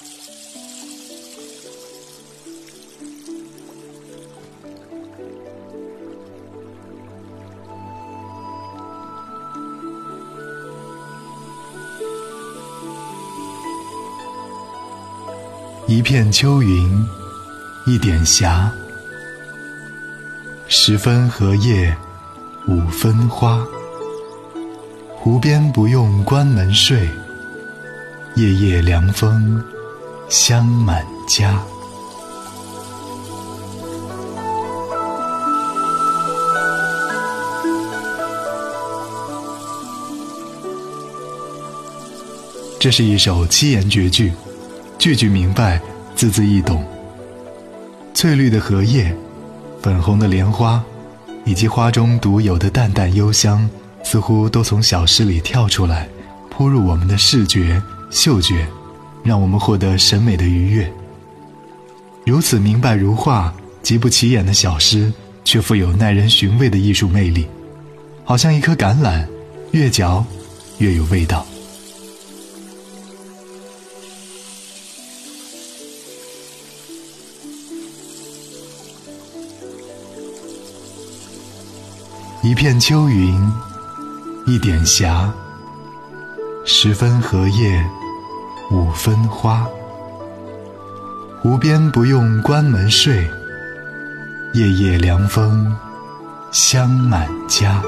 一片秋云一点霞十分荷叶五分花湖边不用关门睡夜夜凉风香满家。这是一首七言绝句，句句明白，字字易懂。翠绿的荷叶，粉红的莲花，以及花中独有的淡淡幽香，似乎都从小诗里跳出来，扑入我们的视觉、嗅觉，让我们获得审美的愉悦。如此明白如画、极不起眼的小诗，却富有耐人寻味的艺术魅力，好像一颗橄榄，越嚼越有味道。一片秋云，一点霞，十分荷叶，五分花。无边不用关门睡，夜夜凉风香满家。